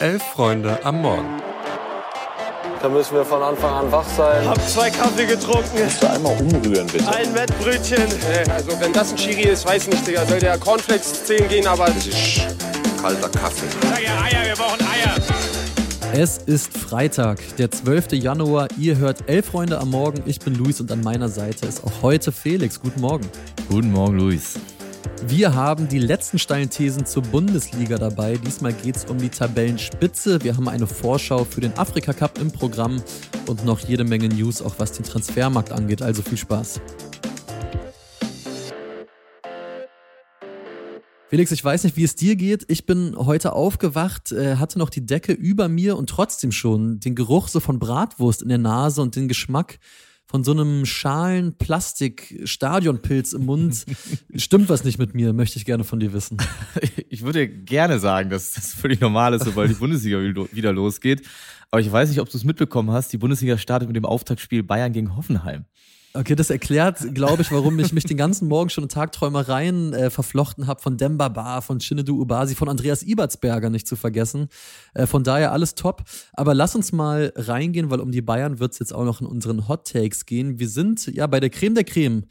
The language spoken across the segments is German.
Elf Freunde am Morgen. Da müssen wir von Anfang an wach sein. Hab zwei Kaffee getrunken. Musst du einmal umrühren, bitte. Ein Wettbrötchen. Also wenn das ein Chiri ist, weiß nicht, Digga. Soll der Cornflakes 10 gehen, aber... Das ist kalter Kaffee. Sag ja Eier, wir brauchen Eier. Es ist Freitag, der 12. Januar. Ihr hört Elf Freunde am Morgen. Ich bin Luis und an meiner Seite ist auch heute Felix. Guten Morgen. Guten Morgen, Luis. Wir haben die letzten steilen Thesen zur Bundesliga dabei. Diesmal geht es um die Tabellenspitze. Wir haben eine Vorschau für den Afrika Cup im Programm und noch jede Menge News, auch was den Transfermarkt angeht. Also viel Spaß. Felix, ich weiß nicht, wie es dir geht. Ich bin heute aufgewacht, äh, hatte noch die Decke über mir und trotzdem schon den Geruch so von Bratwurst in der Nase und den Geschmack von so einem schalen Plastik-Stadionpilz im Mund. Stimmt was nicht mit mir, möchte ich gerne von dir wissen. Ich würde gerne sagen, dass das völlig normal ist, sobald die Bundesliga wieder losgeht. Aber ich weiß nicht, ob du es mitbekommen hast. Die Bundesliga startet mit dem Auftaktspiel Bayern gegen Hoffenheim. Okay, das erklärt, glaube ich, warum ich mich den ganzen Morgen schon in Tagträumereien äh, verflochten habe von Demba Bar, von Shinedu Ubasi, von Andreas Ibertsberger nicht zu vergessen. Äh, von daher alles top. Aber lass uns mal reingehen, weil um die Bayern wird es jetzt auch noch in unseren Hot Takes gehen. Wir sind ja bei der Creme der Creme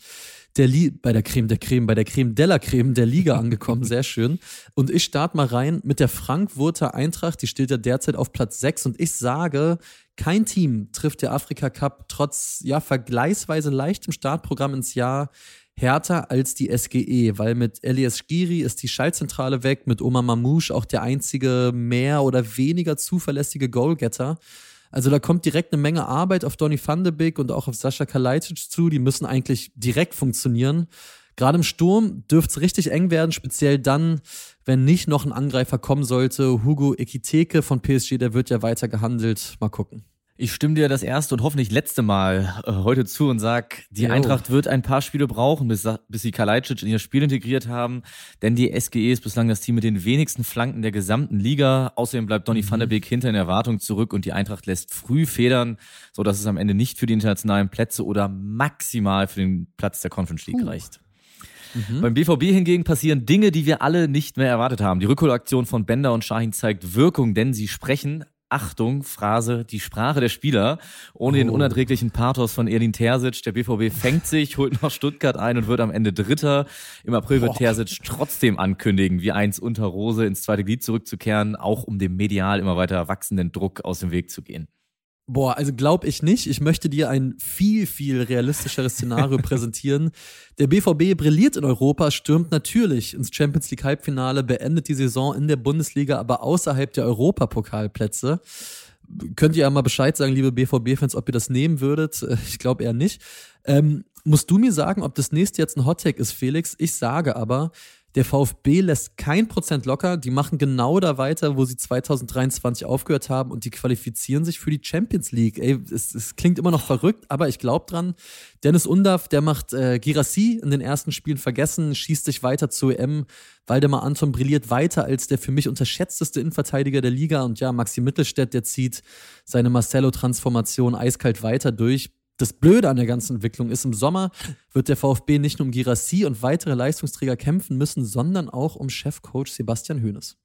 der Li bei der Creme der Creme, bei der Creme della Creme der Liga angekommen, sehr schön. Und ich starte mal rein mit der Frankfurter Eintracht, die steht ja derzeit auf Platz 6 und ich sage, kein Team trifft der Afrika Cup trotz ja vergleichsweise leichtem Startprogramm ins Jahr härter als die SGE, weil mit Elias Giri ist die Schaltzentrale weg, mit Omar Mamouche auch der einzige mehr oder weniger zuverlässige Goalgetter. Also da kommt direkt eine Menge Arbeit auf Donny van de Beek und auch auf Sascha Kalajdzic zu. Die müssen eigentlich direkt funktionieren. Gerade im Sturm dürfte es richtig eng werden, speziell dann, wenn nicht noch ein Angreifer kommen sollte. Hugo Ekiteke von PSG, der wird ja weiter gehandelt. Mal gucken. Ich stimme dir das erste und hoffentlich letzte Mal äh, heute zu und sag, die jo. Eintracht wird ein paar Spiele brauchen, bis, bis sie Kalajdzic in ihr Spiel integriert haben, denn die SGE ist bislang das Team mit den wenigsten Flanken der gesamten Liga. Außerdem bleibt Donny mhm. van der Beek hinter in Erwartung zurück und die Eintracht lässt früh federn, so dass es am Ende nicht für die internationalen Plätze oder maximal für den Platz der Conference League uh. reicht. Mhm. Beim BVB hingegen passieren Dinge, die wir alle nicht mehr erwartet haben. Die Rückholaktion von Bender und Shahin zeigt Wirkung, denn sie sprechen Achtung, Phrase, die Sprache der Spieler, ohne oh. den unerträglichen Pathos von Erlin Terzic. Der BVB fängt sich, holt noch Stuttgart ein und wird am Ende Dritter. Im April wird oh. Terzic trotzdem ankündigen, wie eins unter Rose ins zweite Glied zurückzukehren, auch um dem medial immer weiter wachsenden Druck aus dem Weg zu gehen. Boah, also glaub ich nicht. Ich möchte dir ein viel, viel realistischeres Szenario präsentieren. Der BVB brilliert in Europa, stürmt natürlich ins Champions League Halbfinale, beendet die Saison in der Bundesliga, aber außerhalb der Europapokalplätze. Könnt ihr ja mal Bescheid sagen, liebe BVB-Fans, ob ihr das nehmen würdet? Ich glaube eher nicht. Ähm, musst du mir sagen, ob das nächste jetzt ein Hottag ist, Felix? Ich sage aber, der VfB lässt kein Prozent locker. Die machen genau da weiter, wo sie 2023 aufgehört haben und die qualifizieren sich für die Champions League. Ey, es, es klingt immer noch verrückt, aber ich glaube dran. Dennis Undaff, der macht äh, Girassi in den ersten Spielen vergessen, schießt sich weiter zur EM. Waldemar Anton brilliert weiter als der für mich unterschätzteste Innenverteidiger der Liga. Und ja, Maxi Mittelstädt, der zieht seine Marcelo-Transformation eiskalt weiter durch das Blöde an der ganzen Entwicklung ist, im Sommer wird der VfB nicht nur um Girassi und weitere Leistungsträger kämpfen müssen, sondern auch um Chefcoach Sebastian Hoeneß.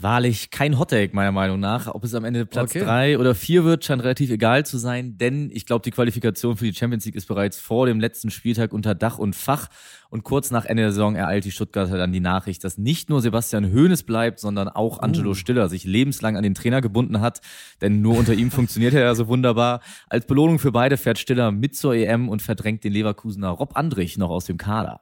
Wahrlich kein Hottake, meiner Meinung nach. Ob es am Ende Platz okay. drei oder vier wird, scheint relativ egal zu sein, denn ich glaube, die Qualifikation für die Champions League ist bereits vor dem letzten Spieltag unter Dach und Fach. Und kurz nach Ende der Saison ereilt die Stuttgarter dann die Nachricht, dass nicht nur Sebastian Hoeneß bleibt, sondern auch Angelo uh. Stiller sich lebenslang an den Trainer gebunden hat, denn nur unter ihm funktioniert er ja so wunderbar. Als Belohnung für beide fährt Stiller mit zur EM und verdrängt den Leverkusener Rob Andrich noch aus dem Kader.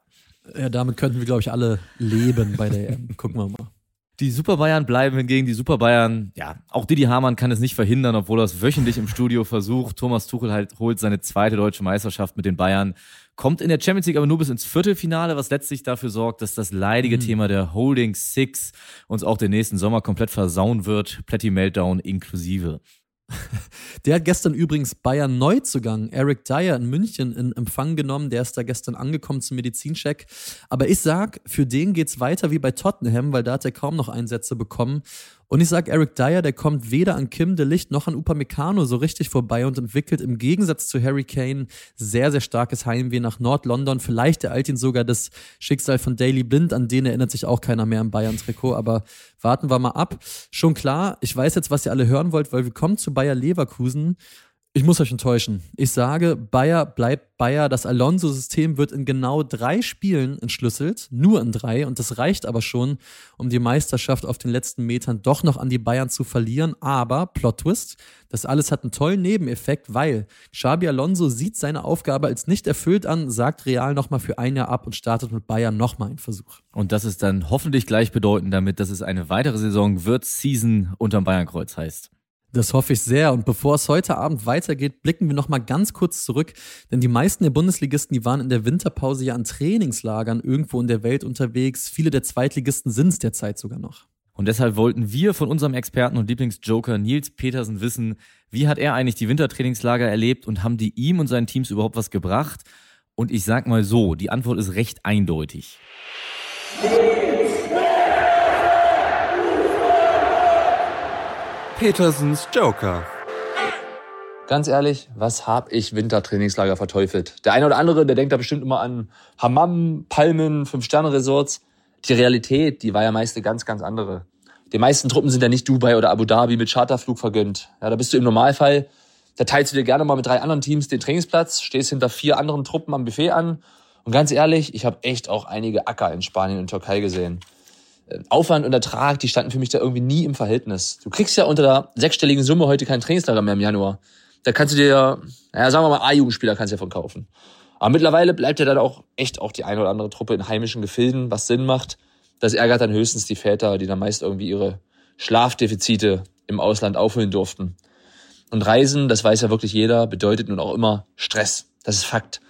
Ja, damit könnten wir, glaube ich, alle leben bei der EM. Gucken wir mal. Die Super Bayern bleiben hingegen die Super Bayern. Ja, auch Didi Hamann kann es nicht verhindern, obwohl er es wöchentlich im Studio versucht. Thomas Tuchel halt holt seine zweite deutsche Meisterschaft mit den Bayern. Kommt in der Champions League aber nur bis ins Viertelfinale, was letztlich dafür sorgt, dass das leidige mhm. Thema der Holding Six uns auch den nächsten Sommer komplett versauen wird. Plätti Meltdown inklusive. Der hat gestern übrigens Bayern Neuzugang, Eric Dyer in München, in Empfang genommen. Der ist da gestern angekommen zum Medizincheck. Aber ich sag, für den geht's weiter wie bei Tottenham, weil da hat er kaum noch Einsätze bekommen. Und ich sag Eric Dyer, der kommt weder an Kim de Licht noch an Upamecano so richtig vorbei und entwickelt im Gegensatz zu Harry Kane sehr, sehr starkes Heimweh nach Nord-London. Vielleicht ereilt ihn sogar das Schicksal von Daily Blind, an den erinnert sich auch keiner mehr im Bayern-Trikot, aber warten wir mal ab. Schon klar, ich weiß jetzt, was ihr alle hören wollt, weil wir kommen zu Bayer Leverkusen ich muss euch enttäuschen. Ich sage, Bayer bleibt Bayer. Das Alonso-System wird in genau drei Spielen entschlüsselt, nur in drei. Und das reicht aber schon, um die Meisterschaft auf den letzten Metern doch noch an die Bayern zu verlieren. Aber, Plot Twist, das alles hat einen tollen Nebeneffekt, weil Xabi Alonso sieht seine Aufgabe als nicht erfüllt an, sagt Real nochmal für ein Jahr ab und startet mit Bayern nochmal einen Versuch. Und das ist dann hoffentlich gleichbedeutend damit, dass es eine weitere Saison wird Season unterm Bayernkreuz heißt. Das hoffe ich sehr. Und bevor es heute Abend weitergeht, blicken wir noch mal ganz kurz zurück. Denn die meisten der Bundesligisten, die waren in der Winterpause ja an Trainingslagern irgendwo in der Welt unterwegs. Viele der Zweitligisten sind es derzeit sogar noch. Und deshalb wollten wir von unserem Experten und Lieblingsjoker Nils Petersen wissen, wie hat er eigentlich die Wintertrainingslager erlebt und haben die ihm und seinen Teams überhaupt was gebracht? Und ich sag mal so, die Antwort ist recht eindeutig. Petersens Joker. Ganz ehrlich, was hab ich Wintertrainingslager verteufelt? Der eine oder andere, der denkt da bestimmt immer an Hammam, Palmen, Fünf-Sterne-Resorts. Die Realität, die war ja meist eine ganz, ganz andere. Die meisten Truppen sind ja nicht Dubai oder Abu Dhabi mit Charterflug vergönnt. Ja, da bist du im Normalfall, da teilst du dir gerne mal mit drei anderen Teams den Trainingsplatz, stehst hinter vier anderen Truppen am Buffet an. Und ganz ehrlich, ich habe echt auch einige Acker in Spanien und Türkei gesehen. Aufwand und Ertrag, die standen für mich da irgendwie nie im Verhältnis. Du kriegst ja unter der sechsstelligen Summe heute kein Trainingslager mehr im Januar. Da kannst du dir, ja, sagen wir mal, A-Jugendspieler kannst du ja von kaufen. Aber mittlerweile bleibt ja dann auch echt auch die eine oder andere Truppe in heimischen Gefilden, was Sinn macht. Das ärgert dann höchstens die Väter, die dann meist irgendwie ihre Schlafdefizite im Ausland aufholen durften. Und Reisen, das weiß ja wirklich jeder, bedeutet nun auch immer Stress. Das ist Fakt.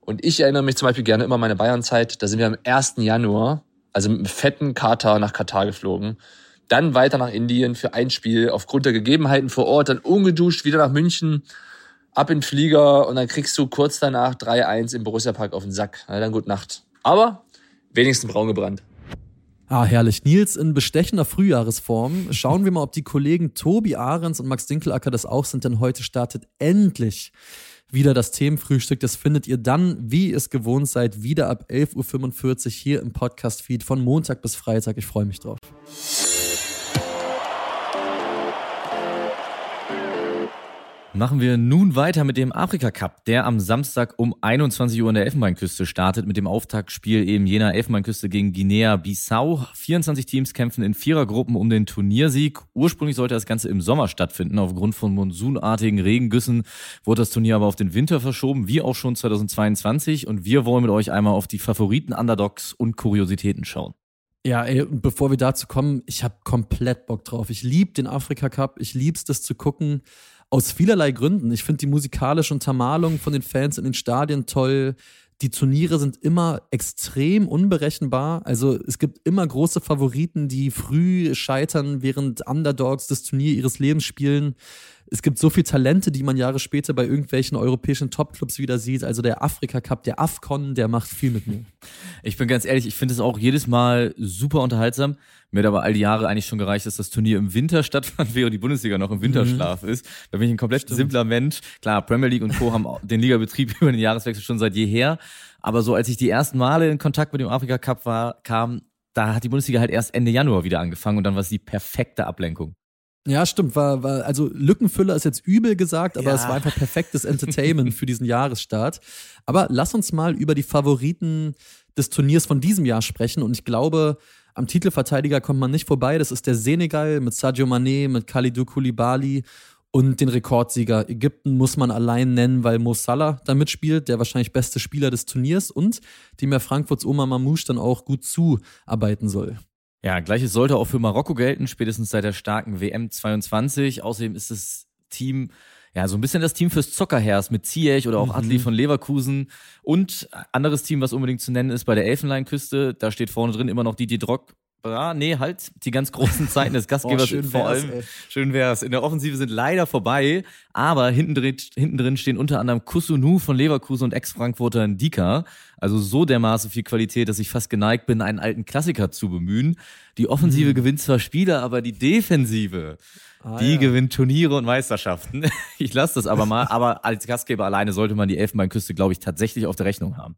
Und ich erinnere mich zum Beispiel gerne immer an meine Bayernzeit. Da sind wir am 1. Januar also mit einem fetten Kater nach Katar geflogen. Dann weiter nach Indien für ein Spiel aufgrund der Gegebenheiten vor Ort, dann ungeduscht wieder nach München, ab in den Flieger und dann kriegst du kurz danach 3-1 im Borussia Park auf den Sack. Na, dann gut Nacht. Aber wenigstens braun gebrannt. Ah, herrlich. Nils in bestechender Frühjahresform. Schauen wir mal, ob die Kollegen Tobi Ahrens und Max Dinkelacker das auch sind, denn heute startet endlich wieder das Themenfrühstück. Das findet ihr dann, wie ihr es gewohnt seid, wieder ab 11.45 Uhr hier im Podcast-Feed von Montag bis Freitag. Ich freue mich drauf. Machen wir nun weiter mit dem Afrika Cup, der am Samstag um 21 Uhr in der Elfenbeinküste startet mit dem Auftaktspiel eben jener Elfenbeinküste gegen Guinea-Bissau. 24 Teams kämpfen in Vierergruppen um den Turniersieg. Ursprünglich sollte das Ganze im Sommer stattfinden. Aufgrund von monsunartigen Regengüssen wurde das Turnier aber auf den Winter verschoben, wie auch schon 2022. Und wir wollen mit euch einmal auf die Favoriten, Underdogs und Kuriositäten schauen. Ja, ey, bevor wir dazu kommen, ich habe komplett Bock drauf. Ich liebe den Afrika Cup, ich lieb's das zu gucken. Aus vielerlei Gründen. Ich finde die musikalische Untermalung von den Fans in den Stadien toll. Die Turniere sind immer extrem unberechenbar. Also es gibt immer große Favoriten, die früh scheitern, während Underdogs das Turnier ihres Lebens spielen es gibt so viele Talente, die man Jahre später bei irgendwelchen europäischen Topclubs wieder sieht. Also der Afrika Cup, der Afcon, der macht viel mit mir. Ich bin ganz ehrlich, ich finde es auch jedes Mal super unterhaltsam. Mir hat aber all die Jahre eigentlich schon gereicht, dass das Turnier im Winter stattfand, während die Bundesliga noch im Winterschlaf mhm. ist. Da bin ich ein komplett Stimmt. simpler Mensch. Klar, Premier League und Co. haben den Ligabetrieb über den Jahreswechsel schon seit jeher. Aber so als ich die ersten Male in Kontakt mit dem Afrika Cup war, kam, da hat die Bundesliga halt erst Ende Januar wieder angefangen und dann war es die perfekte Ablenkung. Ja, stimmt. War, war, also Lückenfüller ist jetzt übel gesagt, aber ja. es war einfach perfektes Entertainment für diesen Jahresstart. Aber lass uns mal über die Favoriten des Turniers von diesem Jahr sprechen. Und ich glaube, am Titelverteidiger kommt man nicht vorbei. Das ist der Senegal mit Sadio Mané, mit Khalidou Koulibaly und den Rekordsieger Ägypten muss man allein nennen, weil Mo Salah da mitspielt, der wahrscheinlich beste Spieler des Turniers und dem ja Frankfurts Oma Mamouche dann auch gut zuarbeiten soll. Ja, gleiches sollte auch für Marokko gelten, spätestens seit der starken WM 22. Außerdem ist das Team ja, so ein bisschen das Team fürs Zockerherz mit Ziyech oder auch mhm. Adli von Leverkusen und anderes Team, was unbedingt zu nennen ist bei der Elfenleinküste. Da steht vorne drin immer noch Didier Drock, Ah, nee, halt, die ganz großen Zeiten des Gastgebers Oh, schön vor allem. ey. Schön wär's. In der Offensive sind leider vorbei, aber hinten drin, hinten drin stehen unter anderem Kusunu von Leverkusen und Ex-Frankfurter Ndika. Also so dermaßen viel Qualität, dass ich fast geneigt bin, einen alten Klassiker zu bemühen. Die Offensive Mhm. gewinnt zwar Spiele, aber die Defensive, Ah, die ja. gewinnt Turniere und Meisterschaften. Ich lasse das aber mal, aber als Gastgeber alleine sollte man die Elfenbeinküste, glaube ich, tatsächlich auf der Rechnung haben.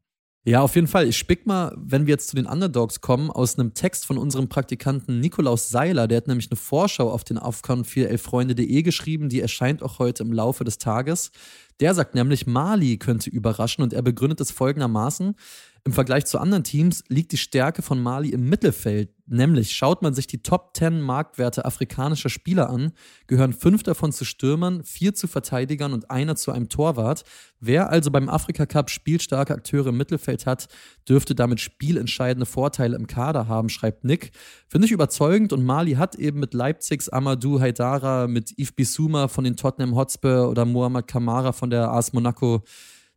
Ja, auf jeden Fall. Ich spick mal, wenn wir jetzt zu den Underdogs kommen, aus einem Text von unserem Praktikanten Nikolaus Seiler. Der hat nämlich eine Vorschau auf den Aufcon 4elffreunde.de geschrieben. Die erscheint auch heute im Laufe des Tages. Der sagt nämlich, Mali könnte überraschen und er begründet es folgendermaßen. Im Vergleich zu anderen Teams liegt die Stärke von Mali im Mittelfeld. Nämlich schaut man sich die Top 10 Marktwerte afrikanischer Spieler an, gehören fünf davon zu Stürmern, vier zu Verteidigern und einer zu einem Torwart. Wer also beim Afrika Cup spielstarke Akteure im Mittelfeld hat, dürfte damit spielentscheidende Vorteile im Kader haben, schreibt Nick. Finde ich überzeugend und Mali hat eben mit Leipzigs Amadou Haidara, mit Yves Bissouma von den Tottenham Hotspur oder Mohamed Kamara von der AS Monaco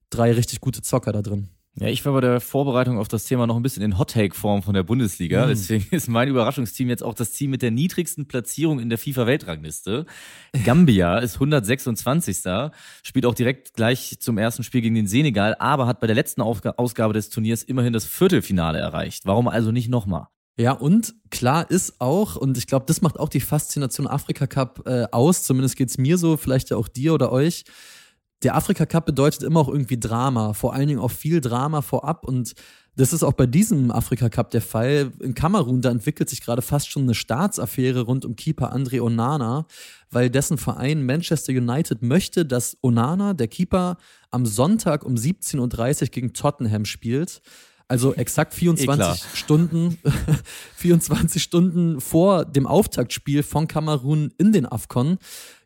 drei richtig gute Zocker da drin. Ja, ich war bei der Vorbereitung auf das Thema noch ein bisschen in Hot-Take-Form von der Bundesliga. Mhm. Deswegen ist mein Überraschungsteam jetzt auch das Team mit der niedrigsten Platzierung in der FIFA-Weltrangliste. Gambia ist 126. Spielt auch direkt gleich zum ersten Spiel gegen den Senegal, aber hat bei der letzten Ausgabe des Turniers immerhin das Viertelfinale erreicht. Warum also nicht nochmal? Ja, und klar ist auch, und ich glaube, das macht auch die Faszination Afrika Cup äh, aus, zumindest geht's mir so, vielleicht ja auch dir oder euch. Der Afrika Cup bedeutet immer auch irgendwie Drama, vor allen Dingen auch viel Drama vorab und das ist auch bei diesem Afrika Cup der Fall. In Kamerun, da entwickelt sich gerade fast schon eine Staatsaffäre rund um Keeper André Onana, weil dessen Verein Manchester United möchte, dass Onana, der Keeper, am Sonntag um 17.30 Uhr gegen Tottenham spielt. Also exakt 24 klar. Stunden, 24 Stunden vor dem Auftaktspiel von Kamerun in den AFCON.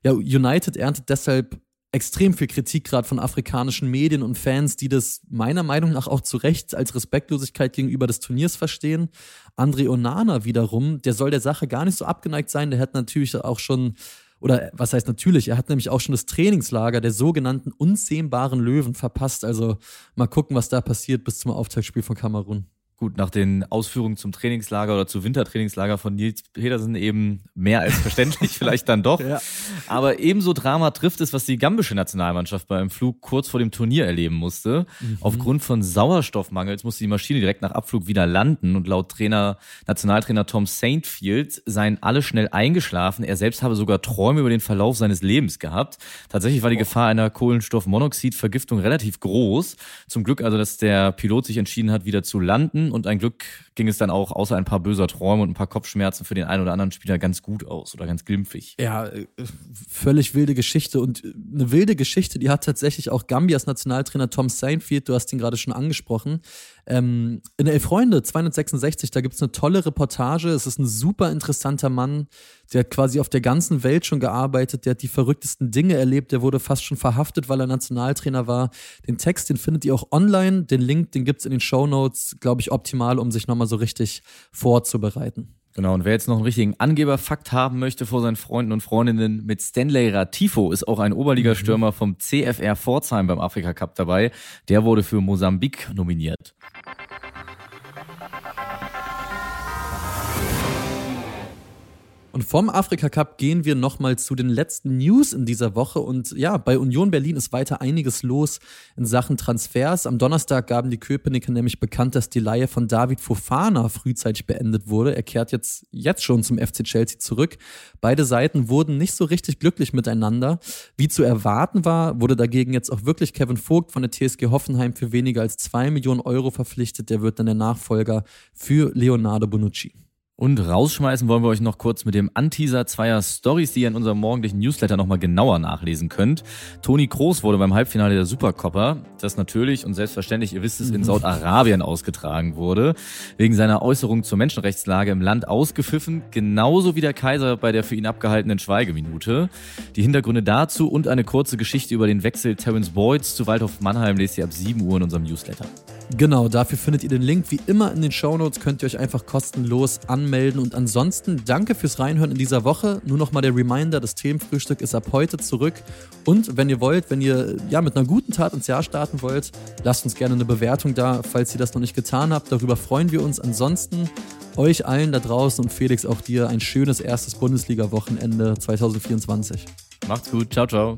Ja, United erntet deshalb extrem viel Kritik gerade von afrikanischen Medien und Fans, die das meiner Meinung nach auch zu Recht als Respektlosigkeit gegenüber des Turniers verstehen. André Onana wiederum, der soll der Sache gar nicht so abgeneigt sein. Der hat natürlich auch schon, oder was heißt natürlich, er hat nämlich auch schon das Trainingslager der sogenannten unzähmbaren Löwen verpasst. Also mal gucken, was da passiert bis zum Auftaktspiel von Kamerun. Gut, nach den Ausführungen zum Trainingslager oder zu Wintertrainingslager von Nils Petersen eben mehr als verständlich, vielleicht dann doch. Ja. Aber ebenso Drama trifft es, was die gambische Nationalmannschaft beim Flug kurz vor dem Turnier erleben musste. Aufgrund von Sauerstoffmangels musste die Maschine direkt nach Abflug wieder landen und laut Trainer, Nationaltrainer Tom Saintfield seien alle schnell eingeschlafen. Er selbst habe sogar Träume über den Verlauf seines Lebens gehabt. Tatsächlich war die Gefahr einer Kohlenstoffmonoxidvergiftung relativ groß. Zum Glück also, dass der Pilot sich entschieden hat, wieder zu landen und ein Glück ging es dann auch außer ein paar böser Träume und ein paar Kopfschmerzen für den einen oder anderen Spieler ganz gut aus oder ganz glimpfig. Ja, äh, völlig wilde Geschichte und äh, eine wilde Geschichte, die hat tatsächlich auch Gambias Nationaltrainer Tom Saintfield, du hast ihn gerade schon angesprochen. Ähm, in Elf Freunde 266, da gibt's eine tolle Reportage. Es ist ein super interessanter Mann, der hat quasi auf der ganzen Welt schon gearbeitet, der hat die verrücktesten Dinge erlebt, der wurde fast schon verhaftet, weil er Nationaltrainer war. Den Text, den findet ihr auch online, den Link, den gibt's in den Show Notes, glaube ich, optimal, um sich nochmal so richtig vorzubereiten. Genau, und wer jetzt noch einen richtigen Angeberfakt haben möchte vor seinen Freunden und Freundinnen, mit Stanley Ratifo ist auch ein Oberligastürmer vom CFR Pforzheim beim Afrika Cup dabei. Der wurde für Mosambik nominiert. Und vom Afrika Cup gehen wir nochmal zu den letzten News in dieser Woche. Und ja, bei Union Berlin ist weiter einiges los in Sachen Transfers. Am Donnerstag gaben die Köpenicker nämlich bekannt, dass die Leihe von David Fofana frühzeitig beendet wurde. Er kehrt jetzt, jetzt schon zum FC Chelsea zurück. Beide Seiten wurden nicht so richtig glücklich miteinander. Wie zu erwarten war, wurde dagegen jetzt auch wirklich Kevin Vogt von der TSG Hoffenheim für weniger als zwei Millionen Euro verpflichtet. Der wird dann der Nachfolger für Leonardo Bonucci. Und rausschmeißen wollen wir euch noch kurz mit dem Anteaser zweier Stories, die ihr in unserem morgendlichen Newsletter nochmal genauer nachlesen könnt. Toni Kroos wurde beim Halbfinale der Supercopper, das natürlich und selbstverständlich, ihr wisst es, in Saudi-Arabien ausgetragen wurde, wegen seiner Äußerung zur Menschenrechtslage im Land ausgepfiffen, genauso wie der Kaiser bei der für ihn abgehaltenen Schweigeminute. Die Hintergründe dazu und eine kurze Geschichte über den Wechsel Terence Boyds zu Waldhof Mannheim lest ihr ab 7 Uhr in unserem Newsletter. Genau, dafür findet ihr den Link wie immer in den Shownotes, könnt ihr euch einfach kostenlos anmelden. Und ansonsten danke fürs Reinhören in dieser Woche. Nur nochmal der Reminder, das Themenfrühstück ist ab heute zurück. Und wenn ihr wollt, wenn ihr ja mit einer guten Tat ins Jahr starten wollt, lasst uns gerne eine Bewertung da, falls ihr das noch nicht getan habt. Darüber freuen wir uns. Ansonsten euch allen da draußen und Felix auch dir ein schönes erstes Bundesliga-Wochenende 2024. Macht's gut. Ciao, ciao.